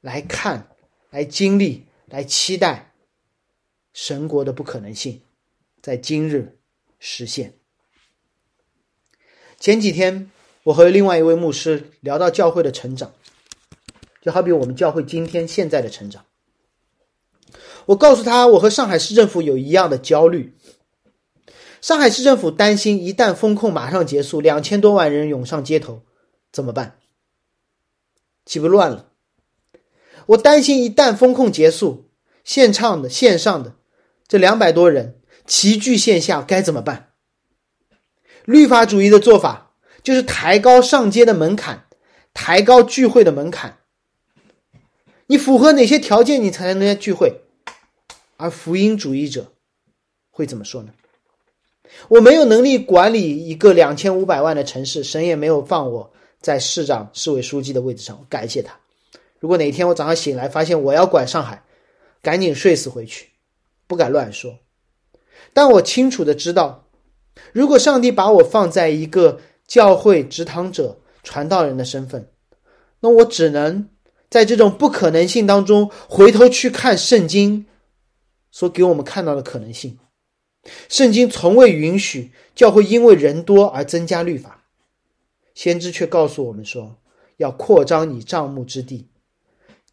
来看、来经历、来期待神国的不可能性，在今日实现。前几天，我和另外一位牧师聊到教会的成长，就好比我们教会今天现在的成长。我告诉他，我和上海市政府有一样的焦虑。上海市政府担心，一旦风控马上结束，两千多万人涌上街头，怎么办？岂不乱了？我担心，一旦风控结束，现场的、线上的这两百多人齐聚线下，该怎么办？律法主义的做法就是抬高上街的门槛，抬高聚会的门槛。你符合哪些条件，你才能聚会？而福音主义者会怎么说呢？我没有能力管理一个两千五百万的城市，神也没有放我在市长、市委书记的位置上。感谢他。如果哪天我早上醒来发现我要管上海，赶紧睡死回去，不敢乱说。但我清楚的知道，如果上帝把我放在一个教会执堂者、传道人的身份，那我只能在这种不可能性当中回头去看圣经。所给我们看到的可能性，圣经从未允许教会因为人多而增加律法，先知却告诉我们说，要扩张你帐幕之地，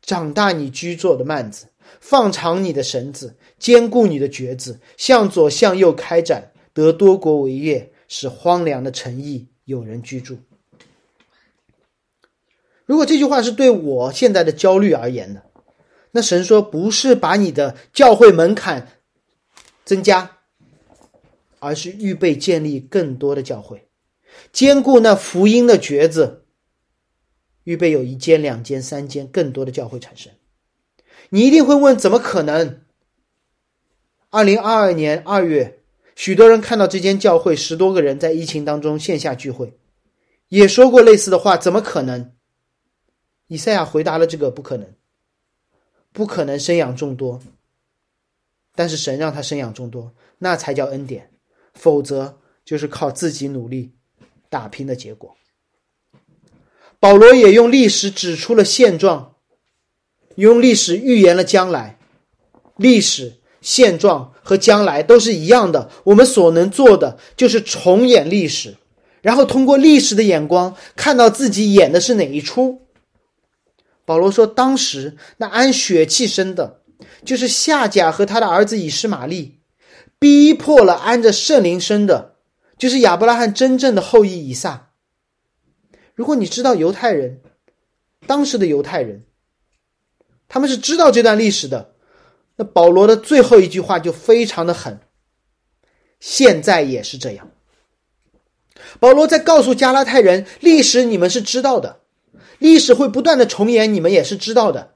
长大你居坐的幔子，放长你的绳子，坚固你的橛子，向左向右开展，得多国为业，使荒凉的城邑有人居住。如果这句话是对我现在的焦虑而言的。那神说，不是把你的教会门槛增加，而是预备建立更多的教会，兼顾那福音的橛子，预备有一间、两间、三间更多的教会产生。你一定会问，怎么可能？二零二二年二月，许多人看到这间教会十多个人在疫情当中线下聚会，也说过类似的话，怎么可能？以赛亚回答了这个不可能。不可能生养众多，但是神让他生养众多，那才叫恩典，否则就是靠自己努力打拼的结果。保罗也用历史指出了现状，用历史预言了将来，历史现状和将来都是一样的。我们所能做的就是重演历史，然后通过历史的眼光看到自己演的是哪一出。保罗说：“当时那安血气生的，就是夏甲和他的儿子以实玛利，逼迫了安着圣灵生的，就是亚伯拉罕真正的后裔以撒。如果你知道犹太人，当时的犹太人，他们是知道这段历史的。那保罗的最后一句话就非常的狠。现在也是这样。保罗在告诉加拉太人，历史你们是知道的。”历史会不断的重演，你们也是知道的。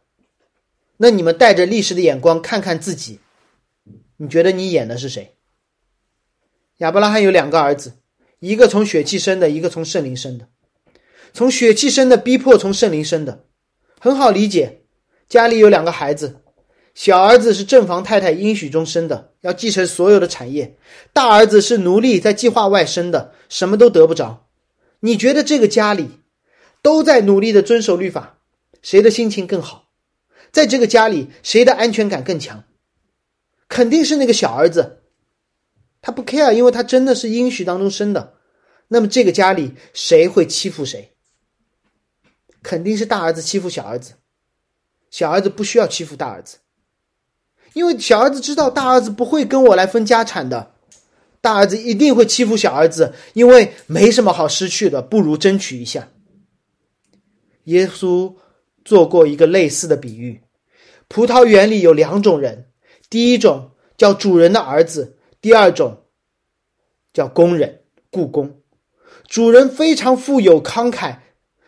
那你们带着历史的眼光看看自己，你觉得你演的是谁？亚伯拉罕有两个儿子，一个从血气生的，一个从圣灵生的。从血气生的逼迫从圣灵生的，很好理解。家里有两个孩子，小儿子是正房太太应许中生的，要继承所有的产业；大儿子是奴隶在计划外生的，什么都得不着。你觉得这个家里？都在努力的遵守律法，谁的心情更好？在这个家里，谁的安全感更强？肯定是那个小儿子，他不 care，因为他真的是应许当中生的。那么这个家里谁会欺负谁？肯定是大儿子欺负小儿子，小儿子不需要欺负大儿子，因为小儿子知道大儿子不会跟我来分家产的，大儿子一定会欺负小儿子，因为没什么好失去的，不如争取一下。耶稣做过一个类似的比喻：葡萄园里有两种人，第一种叫主人的儿子，第二种叫工人、雇工。主人非常富有慷慨，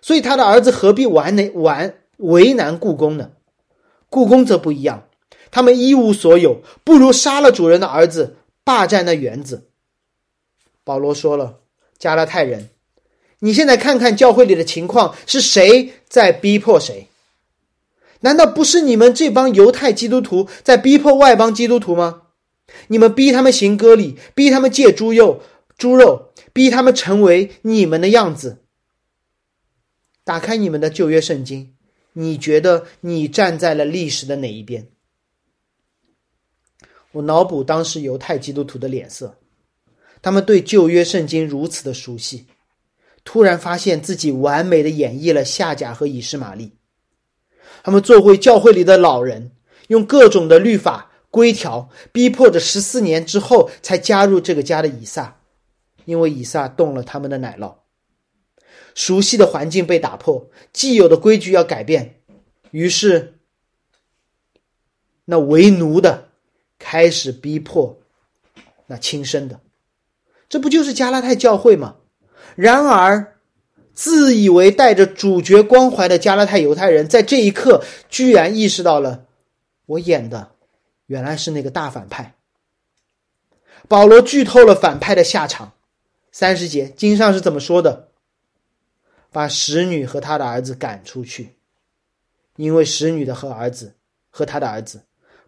所以他的儿子何必玩难玩为难雇工呢？雇工则不一样，他们一无所有，不如杀了主人的儿子，霸占那园子。保罗说了，加拉太人。你现在看看教会里的情况，是谁在逼迫谁？难道不是你们这帮犹太基督徒在逼迫外邦基督徒吗？你们逼他们行割礼，逼他们戒猪肉，猪肉，逼他们成为你们的样子。打开你们的旧约圣经，你觉得你站在了历史的哪一边？我脑补当时犹太基督徒的脸色，他们对旧约圣经如此的熟悉。突然发现自己完美的演绎了夏甲和以实玛利，他们做回教会里的老人，用各种的律法规条逼迫着十四年之后才加入这个家的以撒，因为以撒动了他们的奶酪。熟悉的环境被打破，既有的规矩要改变，于是那为奴的开始逼迫那亲生的，这不就是加拉太教会吗？然而，自以为带着主角光环的加拉太犹太人，在这一刻居然意识到了，我演的原来是那个大反派。保罗剧透了反派的下场。三十节经上是怎么说的？把使女和他的儿子赶出去，因为使女的和儿子和他的儿子，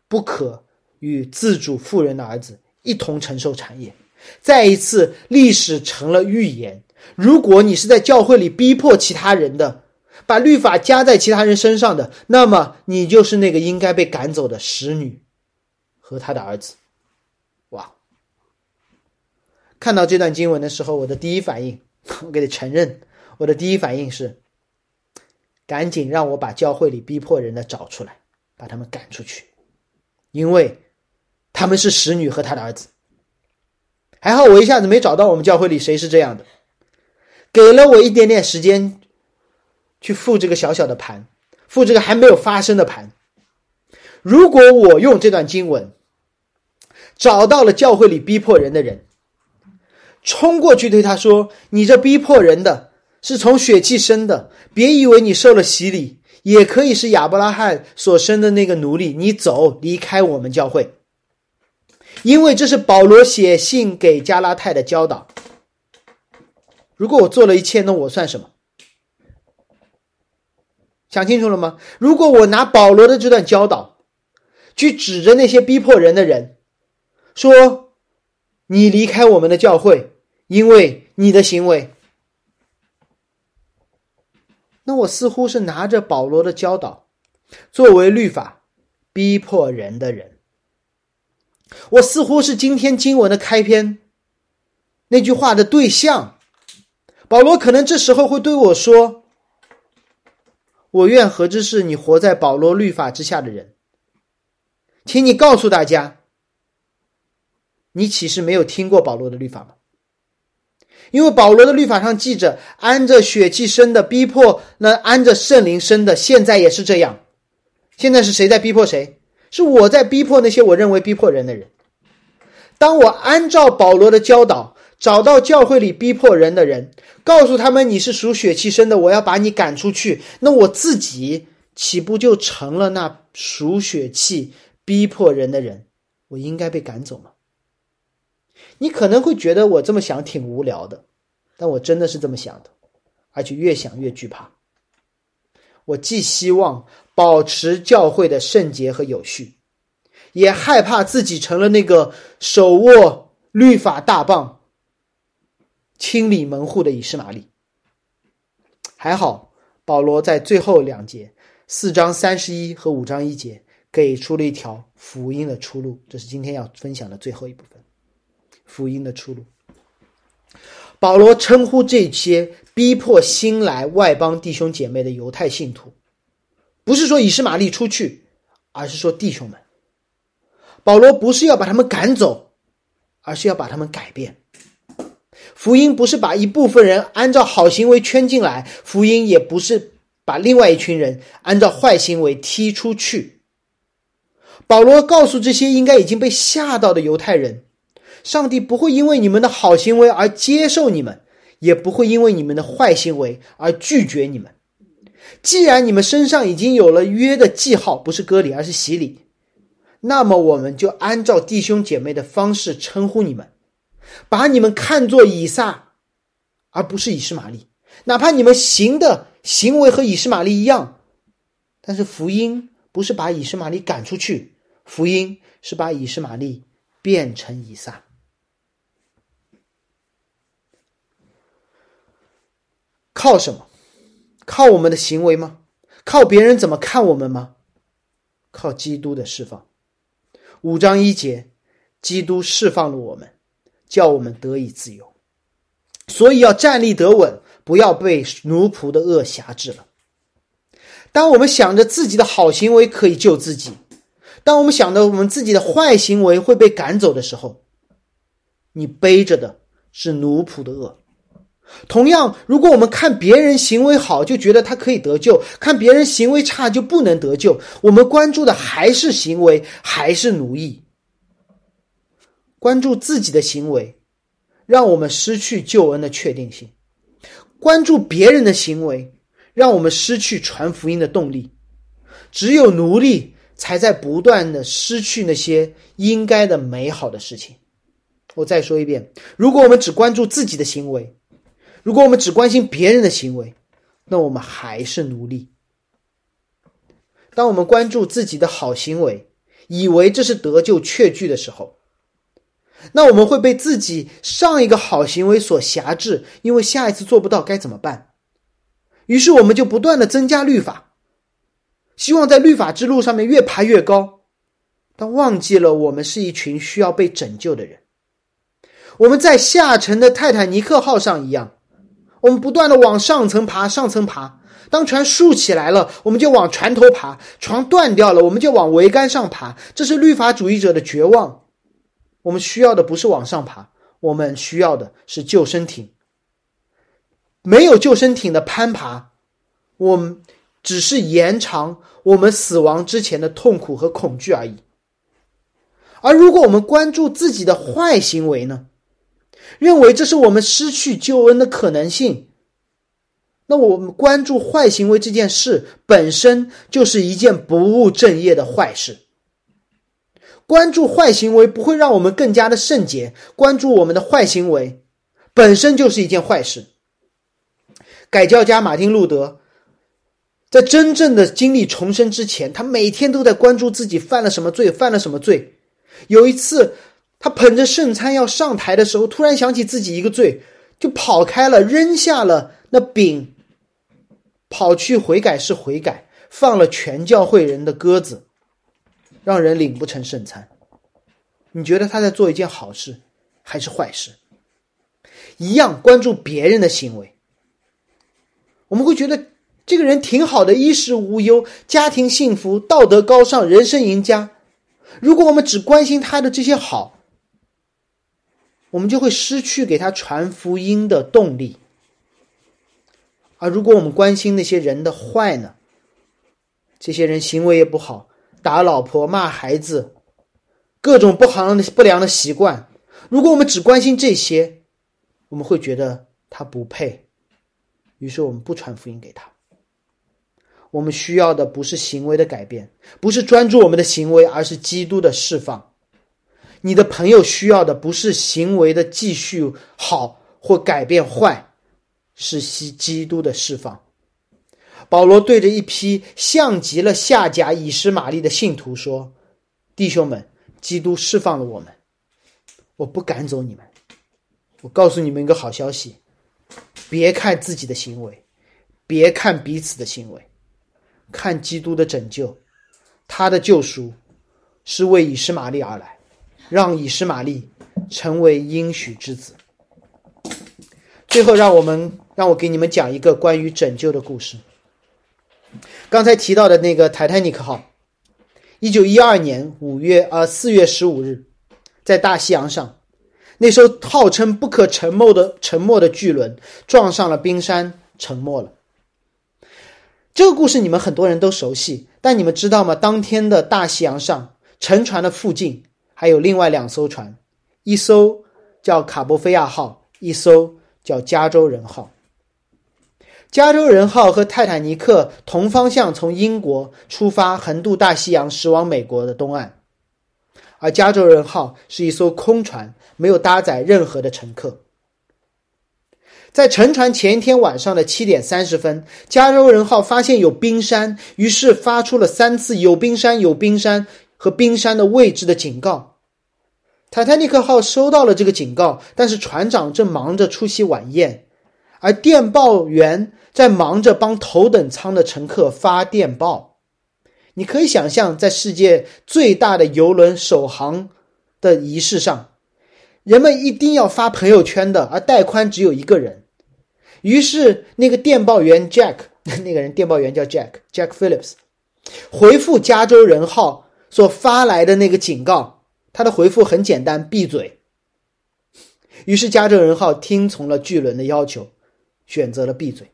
不可与自主妇人的儿子一同承受产业。再一次，历史成了预言。如果你是在教会里逼迫其他人的，把律法加在其他人身上的，那么你就是那个应该被赶走的使女和他的儿子。哇！看到这段经文的时候，我的第一反应，我给你承认，我的第一反应是，赶紧让我把教会里逼迫人的找出来，把他们赶出去，因为他们是使女和他的儿子。还好我一下子没找到我们教会里谁是这样的。给了我一点点时间，去复这个小小的盘，复这个还没有发生的盘。如果我用这段经文找到了教会里逼迫人的人，冲过去对他说：“你这逼迫人的是从血气生的，别以为你受了洗礼，也可以是亚伯拉罕所生的那个奴隶。你走，离开我们教会，因为这是保罗写信给加拉太的教导。”如果我做了一切，那我算什么？想清楚了吗？如果我拿保罗的这段教导，去指着那些逼迫人的人，说：“你离开我们的教会，因为你的行为。”那我似乎是拿着保罗的教导，作为律法逼迫人的人。我似乎是今天经文的开篇那句话的对象。保罗可能这时候会对我说：“我愿何知是你活在保罗律法之下的人，请你告诉大家，你岂是没有听过保罗的律法吗？因为保罗的律法上记着，按着血气生的逼迫，那按着圣灵生的，现在也是这样。现在是谁在逼迫谁？是我在逼迫那些我认为逼迫人的人。当我按照保罗的教导。”找到教会里逼迫人的人，告诉他们你是属血气生的，我要把你赶出去。那我自己岂不就成了那属血气逼迫人的人？我应该被赶走吗？你可能会觉得我这么想挺无聊的，但我真的是这么想的，而且越想越惧怕。我既希望保持教会的圣洁和有序，也害怕自己成了那个手握律法大棒。清理门户的以实玛利，还好，保罗在最后两节四章三十一和五章一节给出了一条福音的出路，这是今天要分享的最后一部分。福音的出路，保罗称呼这些逼迫新来外邦弟兄姐妹的犹太信徒，不是说以实玛利出去，而是说弟兄们。保罗不是要把他们赶走，而是要把他们改变。福音不是把一部分人按照好行为圈进来，福音也不是把另外一群人按照坏行为踢出去。保罗告诉这些应该已经被吓到的犹太人：，上帝不会因为你们的好行为而接受你们，也不会因为你们的坏行为而拒绝你们。既然你们身上已经有了约的记号，不是割礼，而是洗礼，那么我们就按照弟兄姐妹的方式称呼你们。把你们看作以撒，而不是以实玛利，哪怕你们行的行为和以实玛利一样，但是福音不是把以实玛利赶出去，福音是把以实玛利变成以撒。靠什么？靠我们的行为吗？靠别人怎么看我们吗？靠基督的释放。五章一节，基督释放了我们。叫我们得以自由，所以要站立得稳，不要被奴仆的恶辖制了。当我们想着自己的好行为可以救自己，当我们想着我们自己的坏行为会被赶走的时候，你背着的是奴仆的恶。同样，如果我们看别人行为好就觉得他可以得救，看别人行为差就不能得救，我们关注的还是行为，还是奴役。关注自己的行为，让我们失去救恩的确定性；关注别人的行为，让我们失去传福音的动力。只有奴隶才在不断的失去那些应该的美好的事情。我再说一遍：如果我们只关注自己的行为，如果我们只关心别人的行为，那我们还是奴隶。当我们关注自己的好行为，以为这是得救确据的时候，那我们会被自己上一个好行为所辖制，因为下一次做不到该怎么办？于是我们就不断的增加律法，希望在律法之路上面越爬越高，但忘记了我们是一群需要被拯救的人。我们在下沉的泰坦尼克号上一样，我们不断的往上层爬，上层爬。当船竖起来了，我们就往船头爬；船断掉了，我们就往桅杆上爬。这是律法主义者的绝望。我们需要的不是往上爬，我们需要的是救生艇。没有救生艇的攀爬，我们只是延长我们死亡之前的痛苦和恐惧而已。而如果我们关注自己的坏行为呢？认为这是我们失去救恩的可能性，那我们关注坏行为这件事本身就是一件不务正业的坏事。关注坏行为不会让我们更加的圣洁，关注我们的坏行为本身就是一件坏事。改教家马丁路德在真正的经历重生之前，他每天都在关注自己犯了什么罪，犯了什么罪。有一次，他捧着圣餐要上台的时候，突然想起自己一个罪，就跑开了，扔下了那饼，跑去悔改室悔改，放了全教会人的鸽子。让人领不成圣餐，你觉得他在做一件好事还是坏事？一样关注别人的行为，我们会觉得这个人挺好的，衣食无忧，家庭幸福，道德高尚，人生赢家。如果我们只关心他的这些好，我们就会失去给他传福音的动力。而如果我们关心那些人的坏呢？这些人行为也不好，打老婆、骂孩子，各种不好的不良的习惯。如果我们只关心这些，我们会觉得他不配，于是我们不传福音给他。我们需要的不是行为的改变，不是专注我们的行为，而是基督的释放。你的朋友需要的不是行为的继续好或改变坏，是基基督的释放。保罗对着一批像极了下甲以实玛利的信徒说：“弟兄们，基督释放了我们，我不赶走你们。我告诉你们一个好消息：别看自己的行为，别看彼此的行为，看基督的拯救，他的救赎是为以实玛利而来，让以实玛利成为应许之子。最后，让我们让我给你们讲一个关于拯救的故事。”刚才提到的那个泰坦尼克号，一九一二年五月呃四月十五日，在大西洋上，那艘号称不可沉没的沉没的巨轮撞上了冰山，沉没了。这个故事你们很多人都熟悉，但你们知道吗？当天的大西洋上，沉船的附近还有另外两艘船，一艘叫卡波菲亚号，一艘叫加州人号。加州人号和泰坦尼克同方向从英国出发，横渡大西洋，驶往美国的东岸。而加州人号是一艘空船，没有搭载任何的乘客。在沉船前一天晚上的七点三十分，加州人号发现有冰山，于是发出了三次“有冰山，有冰山”和冰山的位置的警告。泰坦尼克号收到了这个警告，但是船长正忙着出席晚宴。而电报员在忙着帮头等舱的乘客发电报。你可以想象，在世界最大的游轮首航的仪式上，人们一定要发朋友圈的，而带宽只有一个人。于是，那个电报员 Jack，那个人电报员叫 Jack，Jack Phillips，回复加州人号所发来的那个警告。他的回复很简单：闭嘴。于是，加州人号听从了巨轮的要求。选择了闭嘴。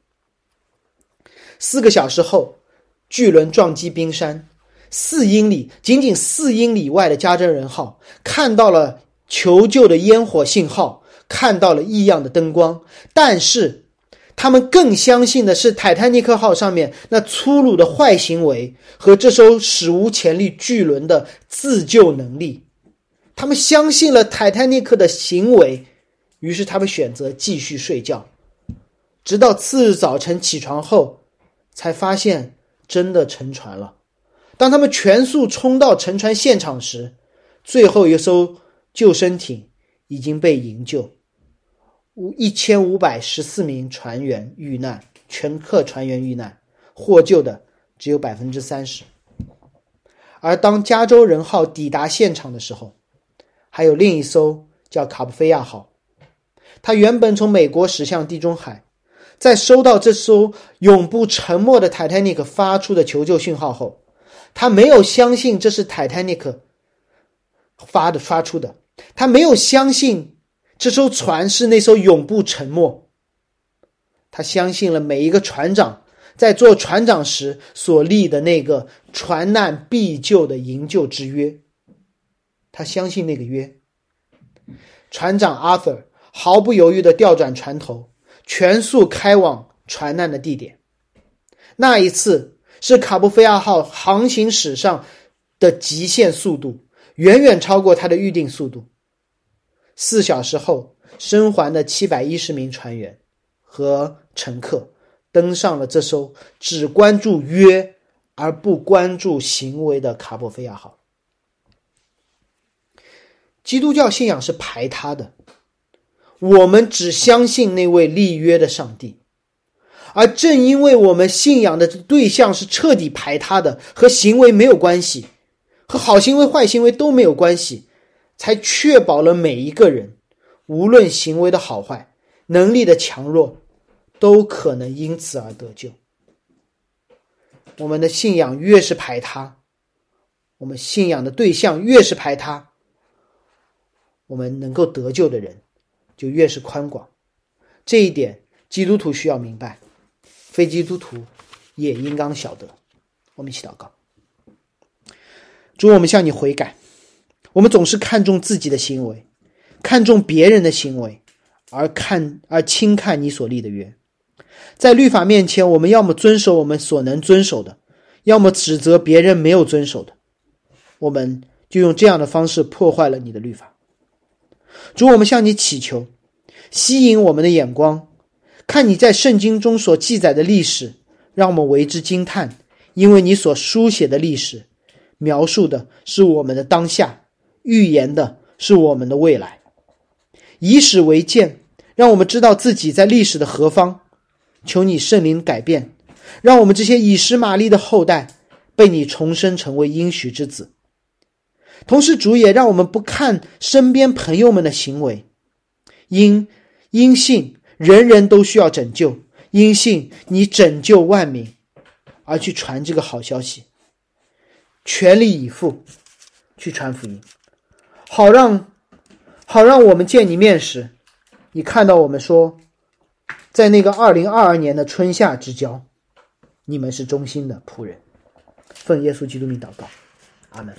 四个小时后，巨轮撞击冰山，四英里，仅仅四英里外的加州人号看到了求救的烟火信号，看到了异样的灯光，但是他们更相信的是泰坦尼克号上面那粗鲁的坏行为和这艘史无前例巨轮的自救能力。他们相信了泰坦尼克的行为，于是他们选择继续睡觉。直到次日早晨起床后，才发现真的沉船了。当他们全速冲到沉船现场时，最后一艘救生艇已经被营救，五一千五百十四名船员遇难，全客船员遇难，获救的只有百分之三十。而当加州人号抵达现场的时候，还有另一艘叫卡布菲亚号，它原本从美国驶向地中海。在收到这艘永不沉没的泰坦尼克发出的求救讯号后，他没有相信这是泰坦尼克发的发出的，他没有相信这艘船是那艘永不沉没。他相信了每一个船长在做船长时所立的那个船难必救的营救之约。他相信那个约。船长 Arthur 毫不犹豫的调转船头。全速开往船难的地点。那一次是卡布菲亚号航行史上的极限速度，远远超过它的预定速度。四小时后，生还的七百一十名船员和乘客登上了这艘只关注约而不关注行为的卡布菲亚号。基督教信仰是排他的。我们只相信那位立约的上帝，而正因为我们信仰的对象是彻底排他的，和行为没有关系，和好行为、坏行为都没有关系，才确保了每一个人，无论行为的好坏、能力的强弱，都可能因此而得救。我们的信仰越是排他，我们信仰的对象越是排他，我们能够得救的人就越是宽广。这一点，基督徒需要明白，非基督徒也应当晓得。我们一起祷告。主，我们向你悔改。我们总是看重自己的行为，看重别人的行为，而看而轻看你所立的约。在律法面前，我们要么遵守我们所能遵守的，要么指责别人没有遵守的。我们就用这样的方式破坏了你的律法。主，我们向你祈求，吸引我们的眼光，看你在圣经中所记载的历史，让我们为之惊叹，因为你所书写的历史。描述的是我们的当下，预言的是我们的未来。以史为鉴，让我们知道自己在历史的何方。求你圣灵改变，让我们这些以实玛利的后代被你重生成为应许之子。同时，主也让我们不看身边朋友们的行为，因因信人人都需要拯救，因信你拯救万民，而去传这个好消息。全力以赴去传福音，好让好让我们见你面时，你看到我们说，在那个二零二二年的春夏之交，你们是忠心的仆人。奉耶稣基督名祷告，阿门。